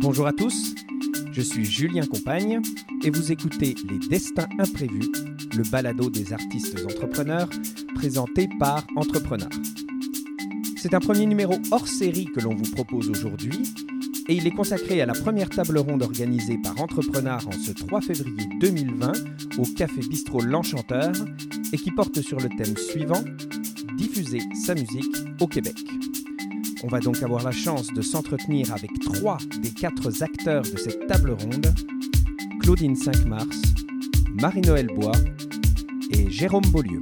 Bonjour à tous, je suis Julien Compagne et vous écoutez Les Destins Imprévus, le balado des artistes entrepreneurs présenté par Entrepreneur. C'est un premier numéro hors série que l'on vous propose aujourd'hui et il est consacré à la première table ronde organisée par Entrepreneur en ce 3 février 2020 au Café Bistrot L'Enchanteur et qui porte sur le thème suivant Diffuser sa musique au Québec. On va donc avoir la chance de s'entretenir avec trois des quatre acteurs de cette table ronde Claudine 5 Mars, Marie-Noël Bois et Jérôme Beaulieu.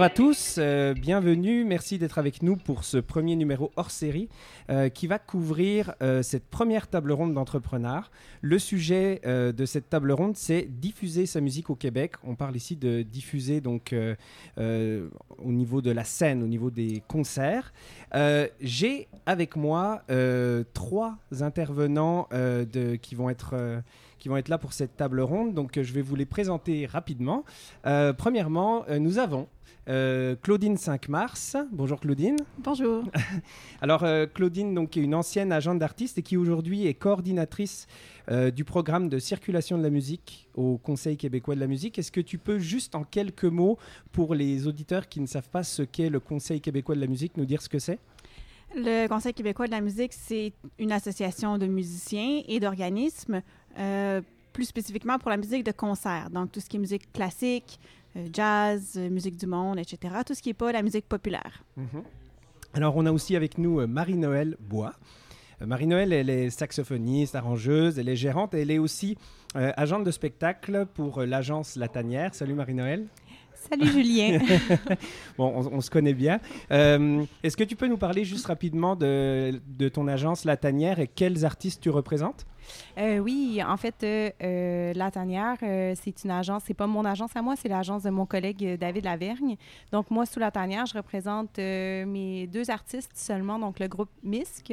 Bonjour à tous, euh, bienvenue, merci d'être avec nous pour ce premier numéro hors série euh, qui va couvrir euh, cette première table ronde d'entrepreneurs. Le sujet de cette table ronde, c'est diffuser sa musique au Québec. On parle ici de diffuser donc au niveau de la scène, au niveau des concerts. J'ai avec moi trois intervenants qui vont être qui vont être là pour cette table ronde. Donc, je vais vous les présenter rapidement. premièrement, nous avons euh, Claudine 5 mars. Bonjour Claudine. Bonjour. Alors euh, Claudine donc, est une ancienne agente d'artiste et qui aujourd'hui est coordinatrice euh, du programme de circulation de la musique au Conseil québécois de la musique. Est-ce que tu peux juste en quelques mots, pour les auditeurs qui ne savent pas ce qu'est le Conseil québécois de la musique, nous dire ce que c'est? Le Conseil québécois de la musique, c'est une association de musiciens et d'organismes, plus spécifiquement pour la musique de concert, donc tout ce qui est musique classique, euh, jazz, euh, musique du monde, etc. Tout ce qui n'est pas la musique populaire. Mhm. Alors, on a aussi avec nous euh, Marie-Noël Bois. Marie-Noël, elle est saxophoniste, arrangeuse, elle est gérante, elle est aussi agente de spectacle pour l'agence Latanière. Salut Marie-Noël. Salut Julien. bon, on, se connaît bien. Est-ce que tu peux nous parler juste rapidement de, de ton agence Latanière et quels artistes tu représentes? Euh, oui, en fait, euh, euh, La Tanière, c'est une agence, c'est pas mon agence à moi, c'est l'agence de mon collègue David Lavergne. Donc, moi, sous La Tanière, je représente mes deux artistes seulement, donc le groupe MISC,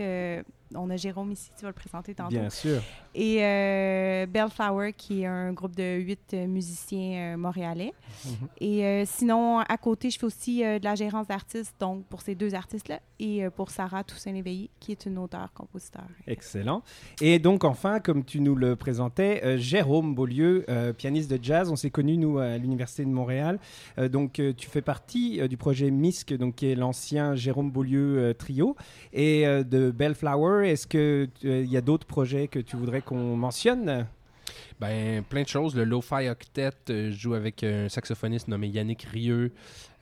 on a Jérôme ici, tu vas le présenter tantôt. Bien sûr. Et euh, Bellflower, qui est un groupe de huit musiciens euh, montréalais. Mhm. Et euh, sinon, à côté, je fais aussi de la gérance d'artistes, donc pour ces deux artistes-là, et pour Sarah Toussaint-Léveillé, qui est une auteure-compositeur. Excellent. Et donc, enfin, comme tu nous le présentais, Jérôme Beaulieu, pianiste de jazz. On s'est connus, nous, à l'Université de Montréal. donc, tu fais partie du projet MISC, donc, qui est l'ancien Jérôme Beaulieu Trio, et de Bellflower est-ce qu'il euh, y a d'autres projets que tu voudrais qu'on mentionne? Ben, plein de choses. Le Lo-Fi Octet, euh, je joue avec un saxophoniste nommé Yannick Rieux.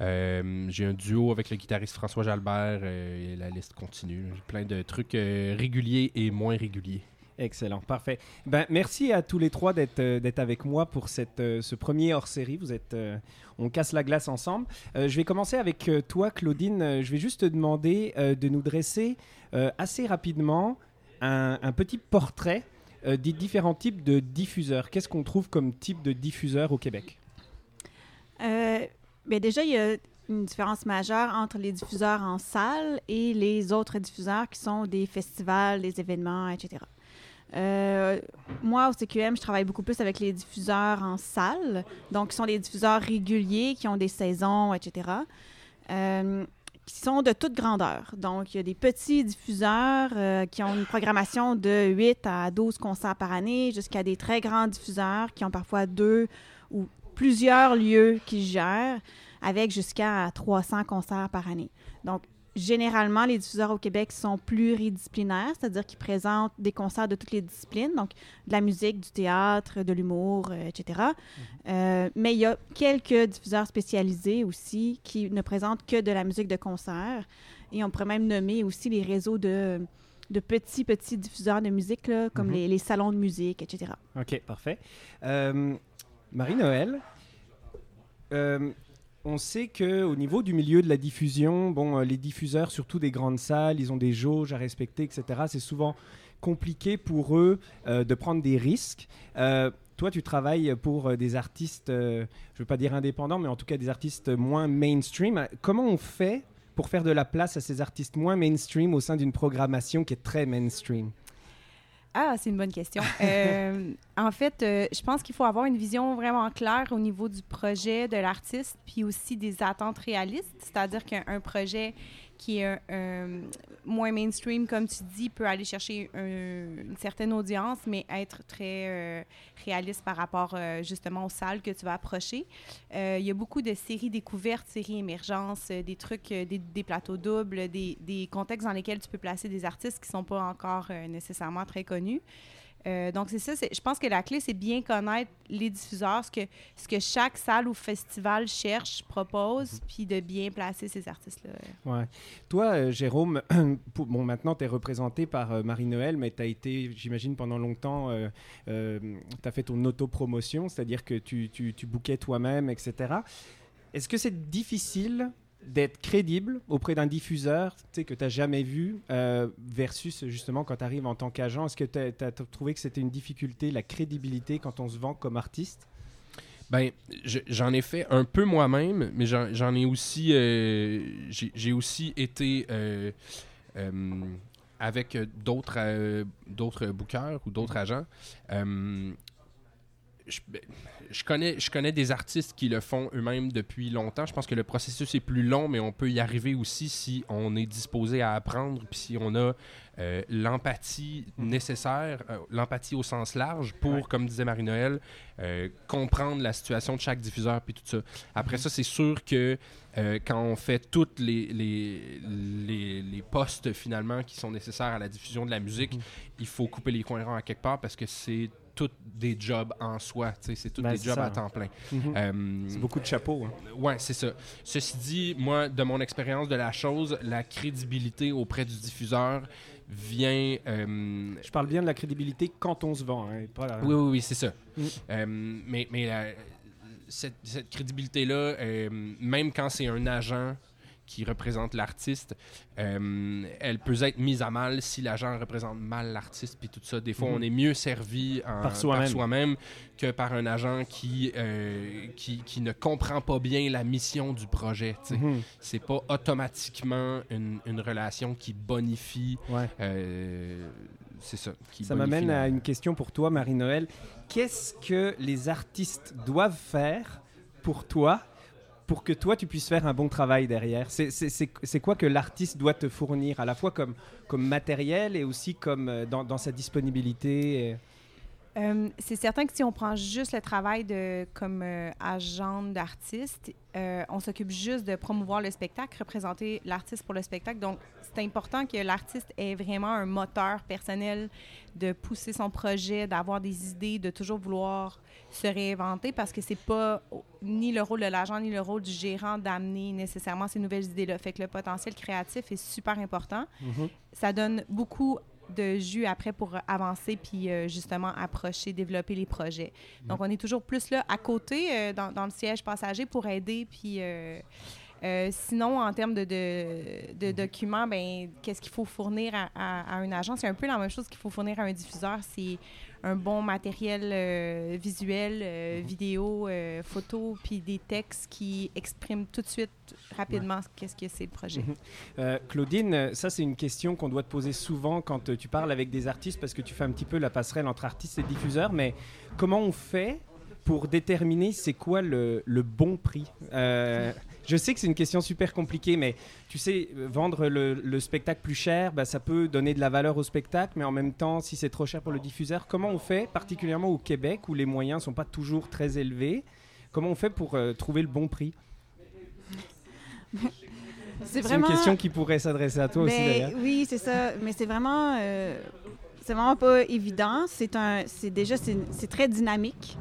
Euh, j'ai un duo avec le guitariste François Jalbert et la liste continue. Plein de trucs réguliers et moins réguliers. Excellent, parfait. Ben, merci à tous les trois d'être euh, avec moi pour cette, euh, ce premier hors-série. Vous êtes, euh, on casse la glace ensemble. je vais commencer avec toi, Claudine. Je vais juste te demander de nous dresser assez rapidement un, un petit portrait des différents types de diffuseurs. Qu'est-ce qu'on trouve comme type de diffuseur au Québec? Ben Déjà, il y a une différence majeure entre les diffuseurs en salle et les autres diffuseurs qui sont des festivals, des événements, etc. Euh, moi, au CQM, je travaille beaucoup plus avec les diffuseurs en salle, donc qui sont des diffuseurs réguliers, qui ont des saisons, etc., euh, qui sont de toute grandeur. Donc, il y a des petits diffuseurs euh, qui ont une programmation de 8 à 12 concerts par année, jusqu'à des très grands diffuseurs qui ont parfois deux ou plusieurs lieux qu'ils gèrent, avec jusqu'à 300 concerts par année. Donc, généralement, les diffuseurs au Québec sont pluridisciplinaires, c'est-à-dire qu'ils présentent des concerts de toutes les disciplines, donc de la musique, du théâtre, de l'humour, euh, etc. Mhm. Euh, mais il y a quelques diffuseurs spécialisés aussi qui ne présentent que de la musique de concert. Et on pourrait même nommer aussi les réseaux de, de petits, petits diffuseurs de musique, là, comme mhm. les, les, salons de musique, etc. OK, parfait. Euh, Marie-Noël, on sait que au niveau du milieu de la diffusion, bon, euh, les diffuseurs, surtout des grandes salles, ils ont des jauges à respecter, etc. C'est souvent compliqué pour eux euh, de prendre des risques. Euh, toi, tu travailles pour des artistes, je ne veux pas dire indépendants, mais en tout cas des artistes moins mainstream. Comment on fait pour faire de la place à ces artistes moins mainstream au sein d'une programmation qui est très mainstream? Ah, c'est une bonne question. Euh, en fait, euh, je pense qu'il faut avoir une vision vraiment claire au niveau du projet de l'artiste, puis aussi des attentes réalistes. C'est-à-dire qu'un projet qui est moins mainstream, comme tu dis, peut aller chercher une certaine audience, mais être très euh, réaliste par rapport euh, justement aux salles que tu vas approcher. Euh, il y a beaucoup de séries découvertes, séries émergences, des trucs, des, des, plateaux doubles, des, des, contextes dans lesquels tu peux placer des artistes qui ne sont pas encore nécessairement très connus. Euh, donc, c'est ça. Je pense que la clé, c'est bien connaître les diffuseurs, ce que, ce que chaque salle ou festival cherche, propose, mhm. puis de bien placer ces artistes-là. Ouais. Toi, euh, Jérôme, bon, maintenant, tu es représenté par euh, Marie-Noël, mais tu as été, j'imagine, pendant longtemps, tu as fait ton autopromotion, c'est-à-dire que tu, tu, tu bouquais toi-même, etc. Est-ce que c'est difficile d'être crédible auprès d'un diffuseur que tu n'as jamais vu euh, versus justement quand tu arrives en tant qu'agent. Est-ce que tu as, trouvé que c'était une difficulté, la crédibilité quand on se vend comme artiste? Ben, j'en ai fait un peu moi-même, mais j'en ai aussi, euh, j'ai aussi été euh, avec d'autres d'autres bookers ou d'autres agents. Ben, je, connais, je connais des artistes qui le font eux-mêmes depuis longtemps. Je pense que le processus est plus long, mais on peut y arriver aussi si on est disposé à apprendre, puis si on a euh, l'empathie mhm. nécessaire, euh, l'empathie au sens large pour, comme disait Marie-Noël, euh, comprendre la situation de chaque diffuseur, puis tout ça. Après mhm. ça, c'est sûr que quand on fait toutes les, les, les, postes finalement qui sont nécessaires à la diffusion de la musique, mhm. il faut couper les coins ronds à quelque part parce que c'est tous des jobs en soi. C'est tous ben, des jobs à temps plein. Mhm. Euh, c'est beaucoup de chapeaux. Hein. Oui, c'est ça. Ceci dit, moi, de mon expérience de la chose, la crédibilité auprès du diffuseur vient. Euh, Je parle bien de la crédibilité quand on se vend. Hein, oui, oui, oui, c'est ça. Mhm. Euh, mais mais cette, cette crédibilité-là, même quand c'est un agent qui représente l'artiste, euh, elle peut être mise à mal si l'agent représente mal l'artiste, puis tout ça. Des fois, on mhm. est mieux servi par soi-même que par un agent qui, euh, qui, qui, ne comprend pas bien la mission du projet. Mm C'est pas automatiquement une, une, relation qui bonifie. Euh, c'est ça. ça m'amène à une question pour toi, Marie-Noël. Qu'est-ce que les artistes doivent faire pour toi pour que toi, tu puisses faire un bon travail derrière. C'est quoi que l'artiste doit te fournir, à la fois comme, comme matériel et aussi comme euh, dans, dans sa disponibilité euh, c'est certain que si on prend juste le travail de comme euh, agent d'artiste, on s'occupe juste de promouvoir le spectacle, représenter l'artiste pour le spectacle. Donc, c'est important que l'artiste ait vraiment un moteur personnel de pousser son projet, d'avoir des idées, de toujours vouloir se réinventer parce que c'est pas ni le rôle de l'agent ni le rôle du gérant d'amener nécessairement ces nouvelles idées-là. Fait que le potentiel créatif est super important. Mm-hmm. Ça donne beaucoup de jus après pour avancer puis euh, justement approcher, développer les projets. Donc, on est toujours plus là à côté euh, dans, le siège passager pour aider puis... Euh, sinon, en termes de, de, mm-hmm. documents, ben, qu'est-ce qu'il faut fournir à, à, un agent? C'est un peu la même chose qu'il faut fournir à un diffuseur. C'est un bon matériel euh, visuel, euh, mhm. vidéo, photo, puis des textes qui expriment tout de suite rapidement qu'est-ce que c'est le projet. Mhm. Claudine, ça c'est une question qu'on doit te poser souvent quand tu parles avec des artistes parce que tu fais un petit peu la passerelle entre artistes et diffuseurs, mais comment on fait pour déterminer c'est quoi le, le, bon prix? Je sais que c'est une question super compliquée, mais tu sais, vendre le, spectacle plus cher, bah, ça peut donner de la valeur au spectacle, mais en même temps, si c'est trop cher pour le diffuseur, comment on fait, particulièrement au Québec, où les moyens ne sont pas toujours très élevés, comment on fait pour euh, trouver le bon prix? C'est vraiment... une question qui pourrait s'adresser à toi aussi, d'ailleurs. Oui, c'est ça, mais c'est vraiment... Euh, c'est vraiment pas évident. C'est un, c'est déjà, c'est très dynamique.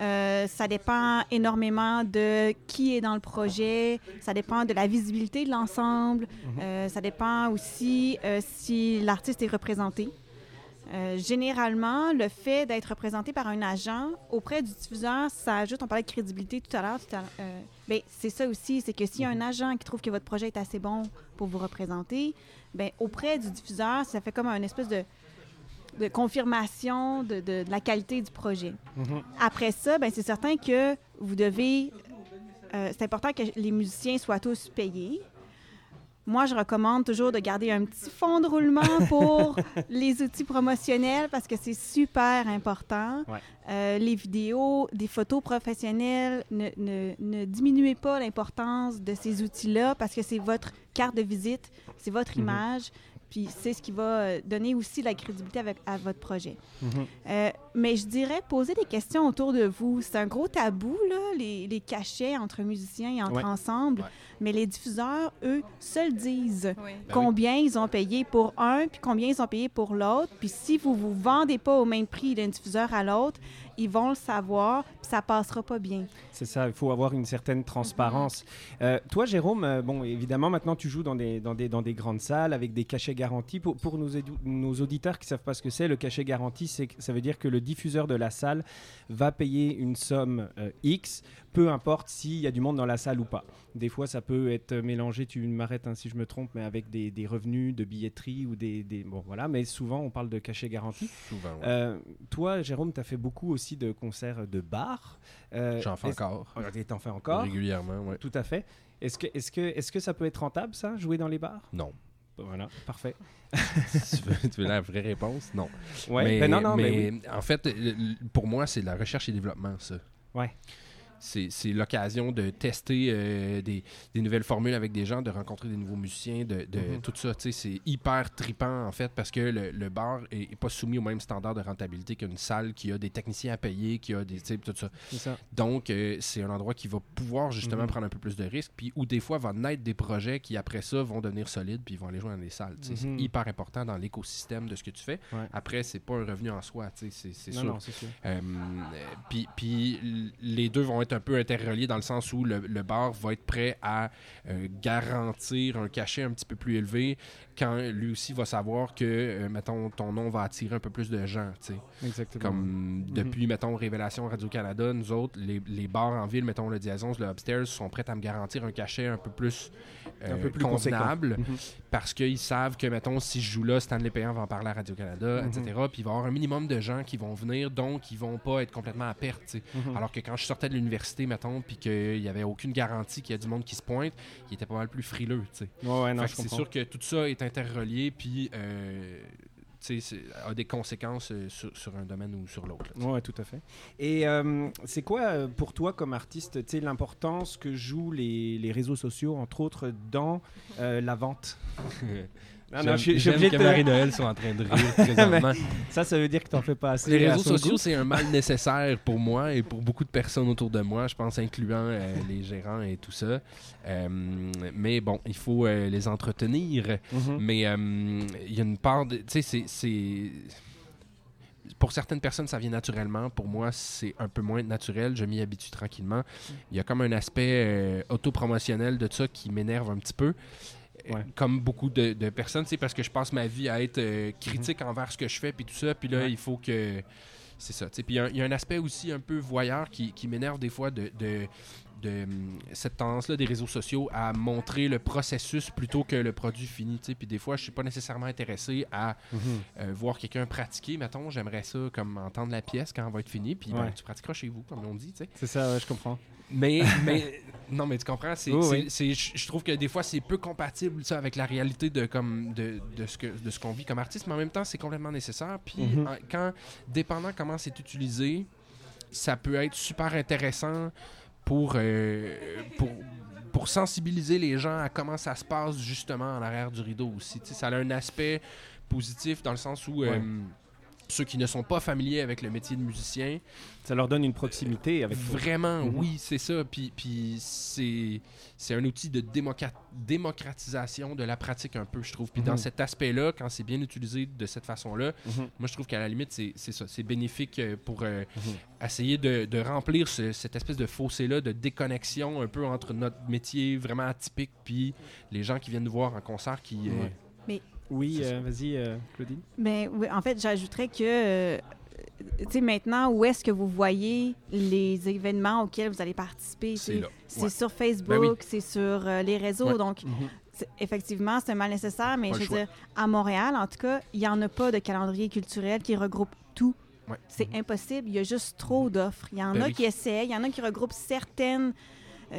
Euh, ça dépend énormément de qui est dans le projet. Ça dépend de la visibilité de l'ensemble. Mhm. Euh, ça dépend aussi euh, si l'artiste est représenté. généralement, le fait d'être représenté par un agent auprès du diffuseur, ça ajoute, on parlait de crédibilité tout à l'heure, ben, c'est ça aussi, c'est que s'il y a un mhm. agent qui trouve que votre projet est assez bon pour vous représenter, ben, auprès du diffuseur, ça fait comme un espèce de, de confirmation de, de, la qualité du projet. Mhm. Après ça, ben, c'est certain que vous devez... Euh, c'est important que les musiciens soient tous payés. moi, je recommande toujours de garder un petit fond de roulement pour les outils promotionnels parce que c'est super important. Ouais. Euh, les vidéos, des photos professionnelles, ne, ne- ne diminuez pas l'importance de ces outils-là parce que c'est votre carte de visite, c'est votre Mhm. image, puis c'est ce qui va euh, donner aussi la crédibilité avec, à votre projet. Mhm. Euh, mais je dirais poser des questions autour de vous. C'est un gros tabou, là, les, les cachets entre musiciens et entre Ouais. ensembles. Ouais. Mais les diffuseurs, eux, se le disent. Oui. Ben combien ils ont payé pour un, puis combien ils ont payé pour l'autre. Puis si vous vous vendez pas au même prix d'un diffuseur à l'autre, ils vont le savoir, puis ça passera pas bien. C'est ça, il faut avoir une certaine transparence. Euh, toi, Jérôme, euh, bon, évidemment, maintenant tu joues dans des, dans des, dans des grandes salles avec des cachets garantis. Pour, pour nos, nos auditeurs qui ne savent pas ce que c'est, le cachet garanti, ça veut dire que le diffuseur de la salle va payer une somme euh, X, peu importe s'il y a du monde dans la salle ou pas. Des fois, ça peut être mélangé, tu m'arrêtes hein, si je me trompe, mais avec des, des revenus de billetterie ou des, des- Bon, voilà, mais souvent on parle de cachet garanti. Souvent, ouais. Euh, toi, Jérôme, tu as fait beaucoup aussi de concerts de bar. Euh, J'en fais encore. Oh, T'en fais encore Régulièrement, ouais. Tout à fait. Est-ce que, est que, est que ça peut être rentable, ça, jouer dans les bars? Non. Voilà, parfait. tu veux, tu veux la vraie réponse, non. Ouais, mais, ben non, non, mais, mais oui. en fait, pour moi, c'est la recherche et développement, ça. Ouais. C'est l'occasion de tester euh, des, des nouvelles formules avec des gens, de rencontrer des nouveaux musiciens, de, de Mhm. tout ça. C'est hyper tripant, en fait, parce que le, le bar est, est pas soumis au même standard de rentabilité qu'une salle qui a des techniciens à payer, qui a des. tu sais, tout ça. Donc, euh, c'est un endroit qui va pouvoir justement Mhm. prendre un peu plus de risques, puis où des fois va naître des projets qui, après ça, vont devenir solides, puis vont aller jouer dans des salles. C'est hyper important dans l'écosystème de ce que tu fais. Ouais. Après, c'est pas un revenu en soi, c'est sûr. non, sûr. Euh, euh, puis, puis les deux vont être un peu interreliés dans le sens où le, le bar va être prêt à euh, garantir un cachet un petit peu plus élevé quand lui aussi va savoir que, euh, mettons, ton nom va attirer un peu plus de gens, tu sais. Exactement. Comme depuis, mettons, Révélation Radio-Canada, nous autres, les, les bars en ville, mettons le Diazons, le Upstairs, sont prêts à me garantir un cachet un peu plus, Un euh, peu plus convenable Mhm. Parce qu'ils savent que, mettons, si je joue là, Stanley Payant va en parler à Radio-Canada, Mhm. etc. Puis il va y avoir un minimum de gens qui vont venir, donc ils vont pas être complètement à perte. Mhm. Alors que quand je sortais de l'université, mettons, puis qu'il y avait aucune garantie qu'il y a du monde qui se pointe, il était pas mal plus frileux. tu sais. Ouais, ouais, c'est sûr que tout ça est interrelié, puis euh, a des conséquences euh, sur, sur un domaine ou sur l'autre. Ouais, tout à fait. Et euh, c'est quoi euh, pour toi comme artiste, l'importance que jouent les, les réseaux sociaux, entre autres, dans euh, la vente? Ah non, je suis- je suis obligé que de te- Marie-Noël soit en train de rire présentement. Ça, ça veut dire que t'en fais pas assez. Les réseaux sociaux, c'est un mal nécessaire pour moi et pour beaucoup de personnes autour de moi, je pense, incluant euh, les gérants et tout ça. Euh, mais bon, il faut euh, les entretenir. Mhm. Mais euh, il y a une part de. Tu sais, c'est- c'est. Pour certaines personnes, ça vient naturellement. Pour moi, c'est un peu moins naturel. Je m'y habitue tranquillement. Il y a comme un aspect euh, autopromotionnel de ça qui m'énerve un petit peu. Euh, Ouais. Comme beaucoup de, de personnes, c'est parce que je passe ma vie à être euh, critique envers ce que je fais puis tout ça. Puis là, Mhm. Ouais. il faut que. C'est ça. Puis il y a un- il y, a un aspect aussi un peu voyeur qui, qui m'énerve des fois de, de, de, hum, cette tendance-là des réseaux sociaux à montrer le processus plutôt que le produit fini. Puis des fois, je suis pas nécessairement intéressé à Mhm. euh, voir quelqu'un pratiquer. Mettons, j'aimerais ça comme entendre la pièce quand elle va être finie. Puis ben, Ouais. tu pratiqueras chez vous, comme on dit. C'est ça, ouais, je comprends. Mais, mais non, mais tu comprends, c'est, Oui, oui. je trouve que des fois c'est peu compatible ça avec la réalité de comme de, de ce que de ce qu'on vit comme artiste, mais en même temps c'est complètement nécessaire. Puis Mhm. quand dépendant comment c'est utilisé, ça peut être super intéressant pour euh, pour pour sensibiliser les gens à comment ça se passe justement en arrière du rideau aussi. Tu sais, ça a un aspect positif dans le sens où euh. Ceux qui ne sont pas familiers avec le métier de musicien, Ça leur donne une proximité avec. Vraiment, Mhm. oui, c'est ça. Puis, puis c'est, c'est un outil de démocratisation de la pratique un peu, je trouve. Puis Mhm. dans cet aspect-là, quand c'est bien utilisé de cette façon-là, Mhm. moi, je trouve qu'à la limite, c'est, c'est ça. C'est bénéfique euh, pour euh, Mhm. essayer de, de remplir ce- cette espèce de fossé-là, de déconnexion un peu entre notre métier vraiment atypique puis les gens qui viennent nous voir en concert qui... euh. Oui, euh, vas-y, euh, Claudine. Ben, oui, en fait, j'ajouterais que, euh, tu sais, maintenant, où est-ce que vous voyez les événements auxquels vous allez participer? c'est Ouais. sur Facebook, Ben oui. c'est sur euh, les réseaux. Ouais. Donc, c'est- effectivement, c'est un mal nécessaire, mais Pas je veux choix. dire, à Montréal, en tout cas, il n'y en a pas de calendrier culturel qui regroupe tout. Ouais. C'est impossible. Il y a juste trop d'offres. Il y en Ben a oui. qui essaient, il y en a qui regroupent certaines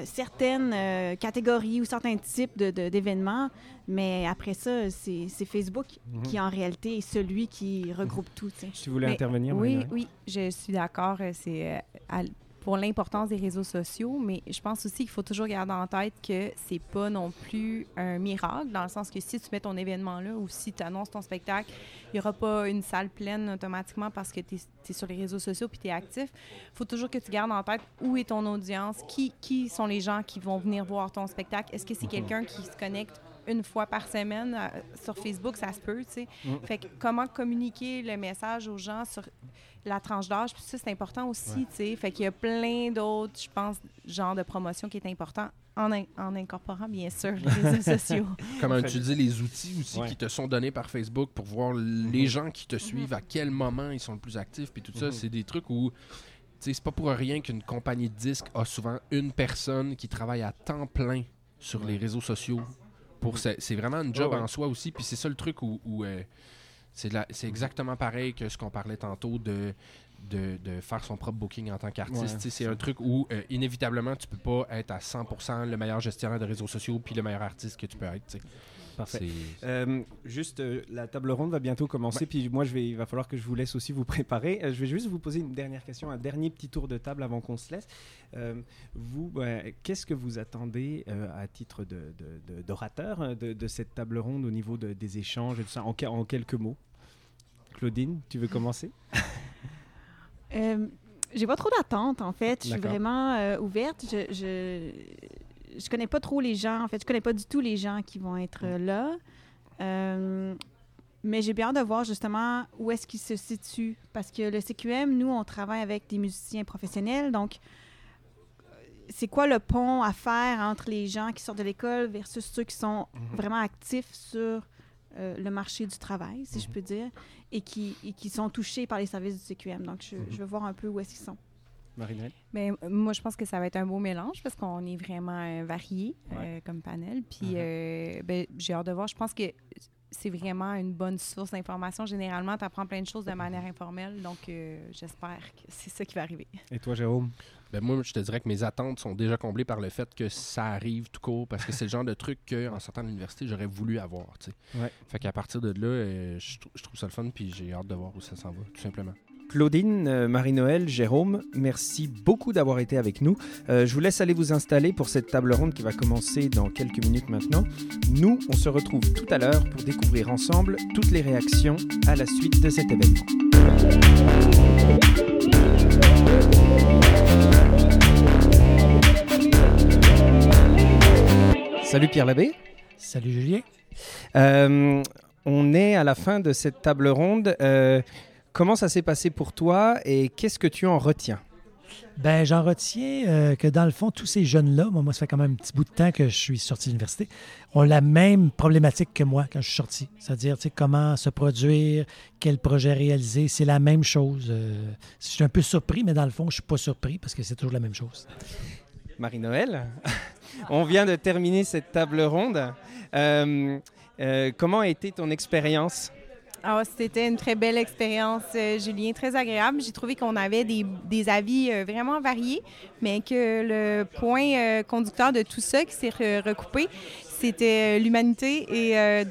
certaines euh, catégories ou certains types de- de- d'événements, mais après ça, c'est Facebook Mhm. qui, en réalité, est celui qui regroupe tout. tu sais. Si vous voulez Mais intervenir, Oui, oui, je suis d'accord. euh, C'est euh, pour l'importance des réseaux sociaux, mais je pense aussi qu'il faut toujours garder en tête que c'est pas non plus un miracle, dans le sens que si tu mets ton événement là ou si tu annonces ton spectacle, il n'y aura pas une salle pleine automatiquement parce que tu es, sur les réseaux sociaux puis tu es actif. Il faut toujours que tu gardes en tête où est ton audience, qui, qui sont les gens qui vont venir voir ton spectacle. Est-ce que c'est quelqu'un qui se connecte une fois par semaine euh, sur Facebook, ça se peut, tu sais. Mhm. Fait que comment communiquer le message aux gens sur la tranche d'âge, puis ça, c'est important aussi, Ouais. tu sais. Fait qu'il y a plein d'autres, je pense, genres de promotion qui est important en, in- en incorporant, bien sûr, les réseaux sociaux. Comment Très utiliser les outils aussi Ouais. qui te sont donnés par Facebook pour voir les gens qui te suivent, à quel moment ils sont le plus actifs, puis tout ça, Mhm. c'est des trucs où, tu sais, c'est pas pour rien qu'une compagnie de disques a souvent une personne qui travaille à temps plein sur les réseaux sociaux. Pour c'est c'est vraiment un job ouais. en soi aussi, puis c'est ça le truc où, où, euh, c'est de la- c'est exactement pareil que ce qu'on parlait tantôt de, de, de faire son propre booking en tant qu'artiste. Ouais, c'est un truc où, euh, inévitablement, tu peux pas être à 100% le meilleur gestionnaire de réseaux sociaux puis le meilleur artiste que tu peux être. Parfait. Euh, juste, euh, la table ronde va bientôt commencer, puis moi, je vais, il va falloir que je vous laisse aussi vous préparer. Euh, je vais juste vous poser une dernière question, un dernier petit tour de table avant qu'on se laisse. Euh, vous, qu'est-ce que vous attendez euh, à titre de- de- de- d'orateur de, de cette table ronde au niveau de- des échanges et tout ça, en, que- en quelques mots? Claudine, tu veux commencer? Euh, j'ai pas trop d'attente, en fait. Je suis vraiment euh, ouverte. Je, je, je connais pas trop les gens. En fait, je connais pas du tout les gens qui vont être là. Euh, mais j'ai bien hâte de voir justement où est-ce qu'ils se situent. Parce que le CQM, nous, on travaille avec des musiciens professionnels. Donc, c'est quoi le pont à faire entre les gens qui sortent de l'école versus ceux qui sont Mhm. vraiment actifs sur euh, le marché du travail, si je Mhm. peux dire, et qui, et qui sont touchés par les services du CQM. Donc, je, Mhm. je veux voir un peu où est-ce qu'ils sont. Marinette Mais euh, moi, je pense que ça va être un beau mélange parce qu'on est vraiment euh, varié euh, comme panel. Puis, Mhm. euh, ben, j'ai hâte de voir. Je pense que c'est vraiment une bonne source d'information. Généralement, tu apprends plein de choses de manière informelle. Donc, euh, j'espère que c'est ça qui va arriver. Et toi, Jérôme? Ben moi, je te dirais que mes attentes sont déjà comblées par le fait que ça arrive tout court, parce que c'est le genre de truc qu'en sortant de l'université, j'aurais voulu avoir. Ouais. Fait qu'à partir de là, euh, je, je trouve ça le fun, puis j'ai hâte de voir où ça s'en va, tout simplement. Claudine, euh, Marie-Noël, Jérôme, merci beaucoup d'avoir été avec nous. Euh, je vous laisse aller vous installer pour cette table ronde qui va commencer dans quelques minutes maintenant. Nous, on se retrouve tout à l'heure pour découvrir ensemble toutes les réactions à la suite de cet événement. Salut Pierre Labbé. Salut Julien. Euh, on est à la fin de cette table ronde. Euh, comment ça s'est passé pour toi et qu'est-ce que tu en retiens? Ben, j'en retiens euh, que dans le fond, tous ces jeunes-là, moi, moi, ça fait quand même un petit bout de temps que je suis sorti de l'université, ont la même problématique que moi quand je suis sorti. C'est-à-dire, tu sais, comment se produire, quel projet réaliser, c'est la même chose. Euh, je suis un peu surpris, mais dans le fond, je suis pas surpris parce que c'est toujours la même chose. Marie-Noël, on vient de terminer cette table ronde. Euh, euh, comment a été ton expérience? Ah, c'était une très belle expérience, euh, Julien, très agréable. J'ai trouvé qu'on avait des, avis euh, vraiment variés, mais que le point euh, conducteur de tout ça qui s'est re- recoupé, c'était l'humanité et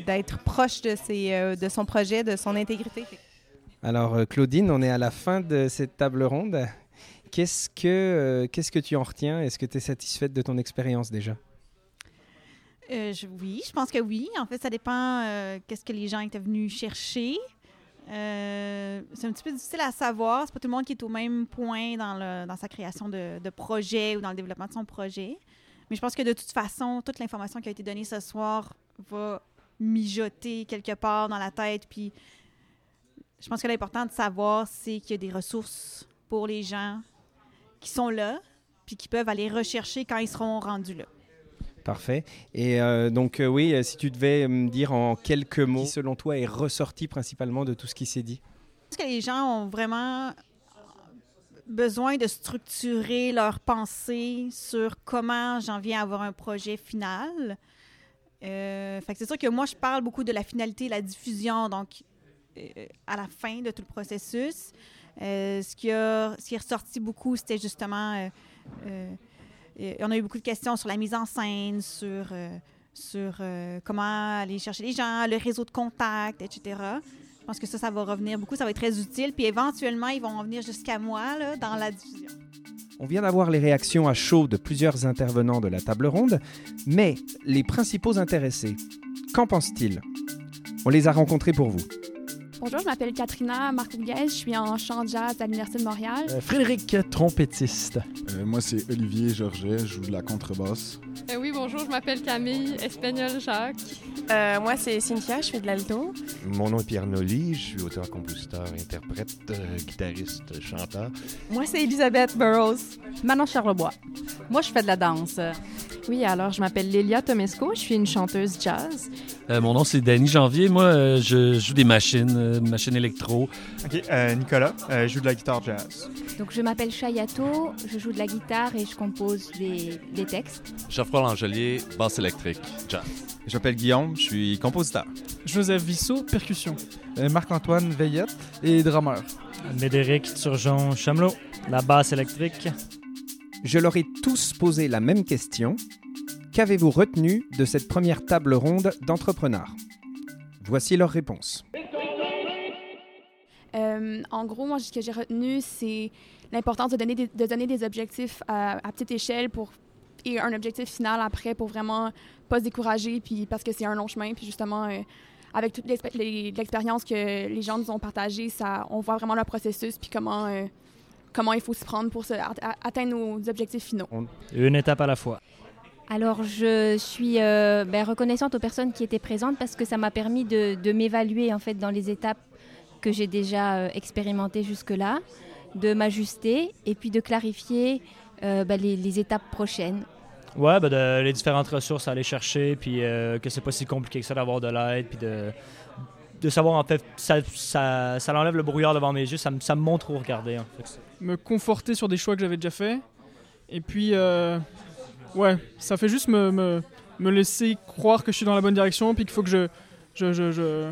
d'être proche de, son projet, de son intégrité. Alors Claudine, on est à la fin de cette table ronde. Qu'est-ce que, qu'est-ce que tu en retiens? Est-ce que tu es satisfaite de ton expérience déjà? Euh, oui, je pense que oui. En fait, ça dépend euh, qu'est-ce que les gens étaient venus chercher. Euh, c'est un petit peu difficile à savoir. C'est pas tout le monde qui est au même point dans sa création de, de projet ou dans le développement de son projet. Mais je pense que de toute façon, toute l'information qui a été donnée ce soir va mijoter quelque part dans la tête. Puis je pense que l'important de savoir, c'est qu'il y a des ressources pour les gens qui sont là, puis qui peuvent aller rechercher quand ils seront rendus là. Parfait. Et euh, donc euh, oui, euh, si tu devais me dire en quelques mots, qui selon toi est ressorti principalement de tout ce qui s'est dit? Est-ce que les gens ont vraiment besoin de structurer leur pensée sur comment j'en viens à avoir un projet final? Euh, fait que c'est sûr que moi, je parle beaucoup de la finalité, la diffusion, donc euh, à la fin de tout le processus. Euh, ce, qui a, ce qui est ressorti beaucoup, c'était justement euh, euh, on a eu beaucoup de questions sur la mise en scène, sur, euh, sur euh, comment aller chercher les gens, le réseau de contacts, etc. Je pense que ça, ça va revenir beaucoup, ça va être très utile. Puis éventuellement, ils vont venir jusqu'à moi là, dans la diffusion. On vient d'avoir les réactions à chaud de plusieurs intervenants de la table ronde, mais les principaux intéressés, qu'en pensent-ils? On les a rencontrés pour vous. Bonjour, je m'appelle Katrina Marcourguez, je suis en chant jazz à l'Université de Montréal. Euh, Frédéric, trompettiste. Euh, moi, c'est Olivier Georget, je joue de la contrebasse. Euh, oui, bonjour, je m'appelle Camille Espagnol Jacques. Euh, moi, c'est Cynthia, je fais de l'alto. Mon nom est Pierre Nolly, je suis auteur, compositeur, interprète, euh, guitariste, chanteur. Moi, c'est Elisabeth Burroughs. Manon Charlebois. Moi, je fais de la danse. Oui, alors je m'appelle Lélia Tomesco, je suis une chanteuse jazz. Euh, mon nom c'est Danny Janvier, moi euh, je joue des machines, euh, machines électro. Ok, euh, Nicolas, je joue de la guitare jazz. Donc je m'appelle Chayato, je joue de la guitare et je compose des, des textes. Geoffroy Langelier, basse électrique, jazz. Je m'appelle Guillaume, je suis compositeur. Joseph Vissot, percussion. Marc-Antoine Veillette et drummer. Médéric Turgeon Chamelot, la basse électrique. Je leur ai tous posé la même question. Qu'avez-vous retenu de cette première table ronde d'entrepreneurs? Voici leurs réponses. Euh, en gros, moi, ce que j'ai retenu, c'est l'importance de donner des, de donner des objectifs à, à, petite échelle pour, et un objectif final après pour vraiment pas se décourager, puis parce que c'est un long chemin, puis justement, euh, avec toute l'expérience que les gens nous ont partagée, ça, on voit vraiment le processus, puis comment, euh, comment il faut se prendre pour se, a, atteindre nos objectifs finaux. Une étape à la fois. Alors, je suis euh, ben, reconnaissante aux personnes qui étaient présentes parce que ça m'a permis de, de m'évaluer en fait dans les étapes que j'ai déjà euh, expérimentées jusque-là, de m'ajuster et puis de clarifier euh, ben, les, les, étapes prochaines. Ouais, ben les différentes ressources à aller chercher, puis euh, que c'est pas si compliqué que ça d'avoir de l'aide, puis de, de savoir en fait, ça, ça, ça enlève le brouillard devant mes yeux, ça, me, ça me montre où regarder. Me conforter sur des choix que j'avais déjà faits, et puis Ouais, ça fait juste me, me, me, laisser croire que je suis dans la bonne direction, puis qu'il faut que je, je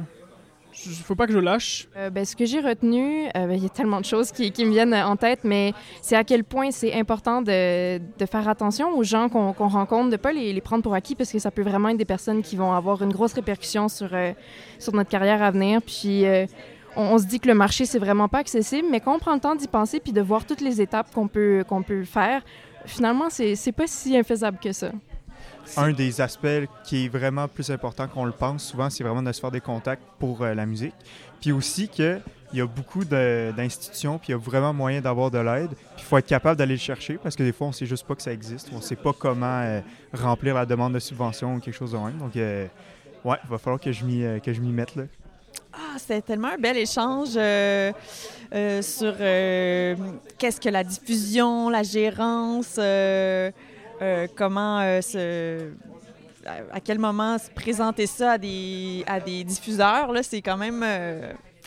il ne faut pas que je lâche. Euh, ben, ce que j'ai retenu, il euh, ben, y a tellement de choses qui, me viennent en tête, mais c'est à quel point c'est important de, faire attention aux gens qu'on qu rencontre, de ne pas les, prendre pour acquis, parce que ça peut vraiment être des personnes qui vont avoir une grosse répercussion sur, euh, sur notre carrière à venir. Puis on, on, se dit que le marché, c'est vraiment pas accessible, mais quand on prend le temps d'y penser puis de voir toutes les étapes qu'on peut, qu'on peut faire, finalement, c'est pas si infaisable que ça. Un des aspects qui est vraiment plus important qu'on le pense souvent, c'est vraiment de se faire des contacts pour euh, la musique. Puis aussi qu'il y a beaucoup d'institutions, puis il y a vraiment moyen d'avoir de l'aide. Puis il faut être capable d'aller le chercher parce que des fois, on ne sait juste pas que ça existe. On ne sait pas comment euh, remplir la demande de subvention ou quelque chose de même. Donc, euh, ouais, il va falloir que je m'y mette là. Ah, c'était tellement un bel échange euh, euh, sur euh, qu'est-ce que la diffusion, la gérance, comment se, à quel moment se présenter ça à des, à des diffuseurs. Là, c'est quand même.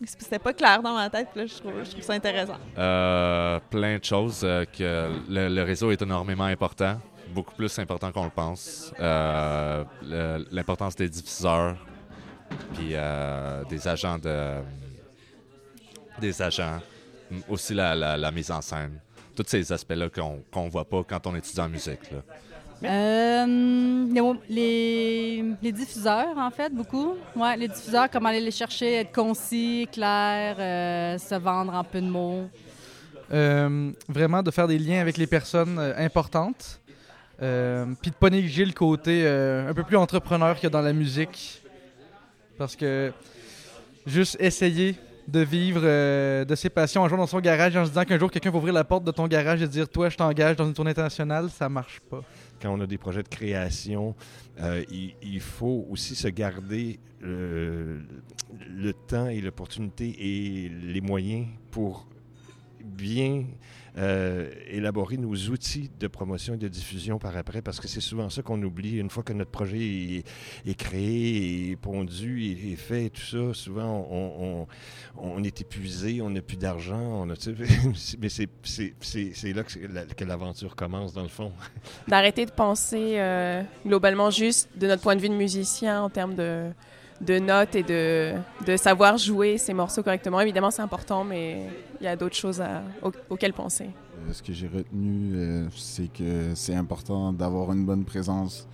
c'était pas clair dans ma tête, là, je, trouve, je trouve ça intéressant. plein de choses, que le, réseau est énormément important, beaucoup plus important qu'on le pense. L'importance des diffuseurs, puis euh, des agents de des agents aussi la, mise en scène tous ces aspects là qu'on qu voit pas quand on étudie en musique là. Euh, les, les, diffuseurs, en fait, beaucoup. Ouais, les diffuseurs, comment aller les chercher, être concis, clair, euh, se vendre en peu de mots. Euh, vraiment de faire des liens avec les personnes euh, importantes. Puis de pas négliger le côté un peu plus entrepreneur que dans la musique. Parce que juste essayer de vivre euh, de ses passions en jouant dans son garage en se disant qu'un jour quelqu'un va ouvrir la porte de ton garage et dire Toi, je t'engage dans une tournée internationale, ça marche pas. Quand on a des projets de création, euh, il, il, faut aussi se garder euh, le temps et l'opportunité et les moyens pour bien euh, élaborer nos outils de promotion et de diffusion par après, parce que c'est souvent ça qu'on oublie. Une fois que notre projet est, créé, est pondu, est, fait, tout ça, souvent on, on, on est épuisé, on n'a plus d'argent, mais c'est là que l'aventure commence, dans le fond. D'arrêter de penser euh, globalement juste de notre point de vue de musicien en termes de de notes et de, savoir jouer ces morceaux correctement. Évidemment, c'est important, mais il y a d'autres choses auxquelles penser. Euh, Ce que j'ai retenu, euh, c'est que c'est important d'avoir une bonne présence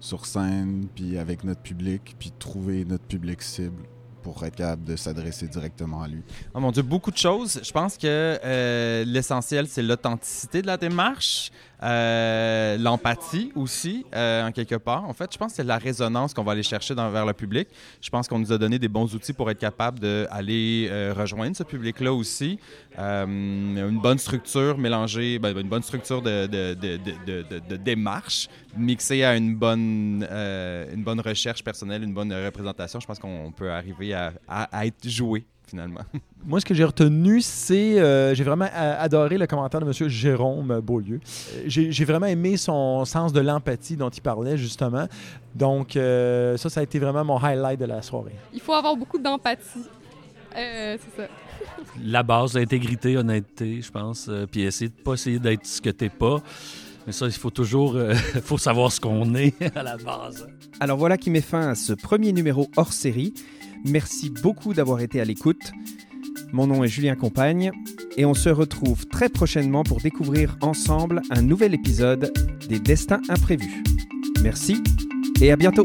sur scène, puis avec notre public, puis trouver notre public cible pour être capable de s'adresser directement à lui. Oh mon Dieu, beaucoup de choses. Je pense que euh, l'essentiel, c'est l'authenticité de la démarche, euh, l'empathie aussi, euh, en quelque part. En fait, je pense que c'est la résonance qu'on va aller chercher dans, vers le public. Je pense qu'on nous a donné des bons outils pour être capable d'aller rejoindre ce public-là aussi. Euh, une bonne structure mélangée, ben, une bonne structure de, de, de, de, de- de démarche mixée à une bonne, euh, une bonne recherche personnelle, une bonne représentation. Je pense qu'on peut arriver à, à- à être joué finalement. Moi, ce que j'ai retenu, c'est. euh, j'ai vraiment a- adoré le commentaire de M. Jérôme Beaulieu. Euh, J'ai vraiment aimé son sens de l'empathie dont il parlait, justement. Donc, euh, ça, ça a été vraiment mon highlight de la soirée. Il faut avoir beaucoup d'empathie. Euh, c'est ça. La base, l'intégrité, honnêteté, je pense. euh, puis essayer de pas essayer d'être ce que t'es pas. Mais ça, il faut toujours euh, faut savoir ce qu'on est à la base. Alors voilà qui met fin à ce premier numéro hors série. Merci beaucoup d'avoir été à l'écoute. Mon nom est Julien Compagne et on se retrouve très prochainement pour découvrir ensemble un nouvel épisode des Destins imprévus. Merci et à bientôt.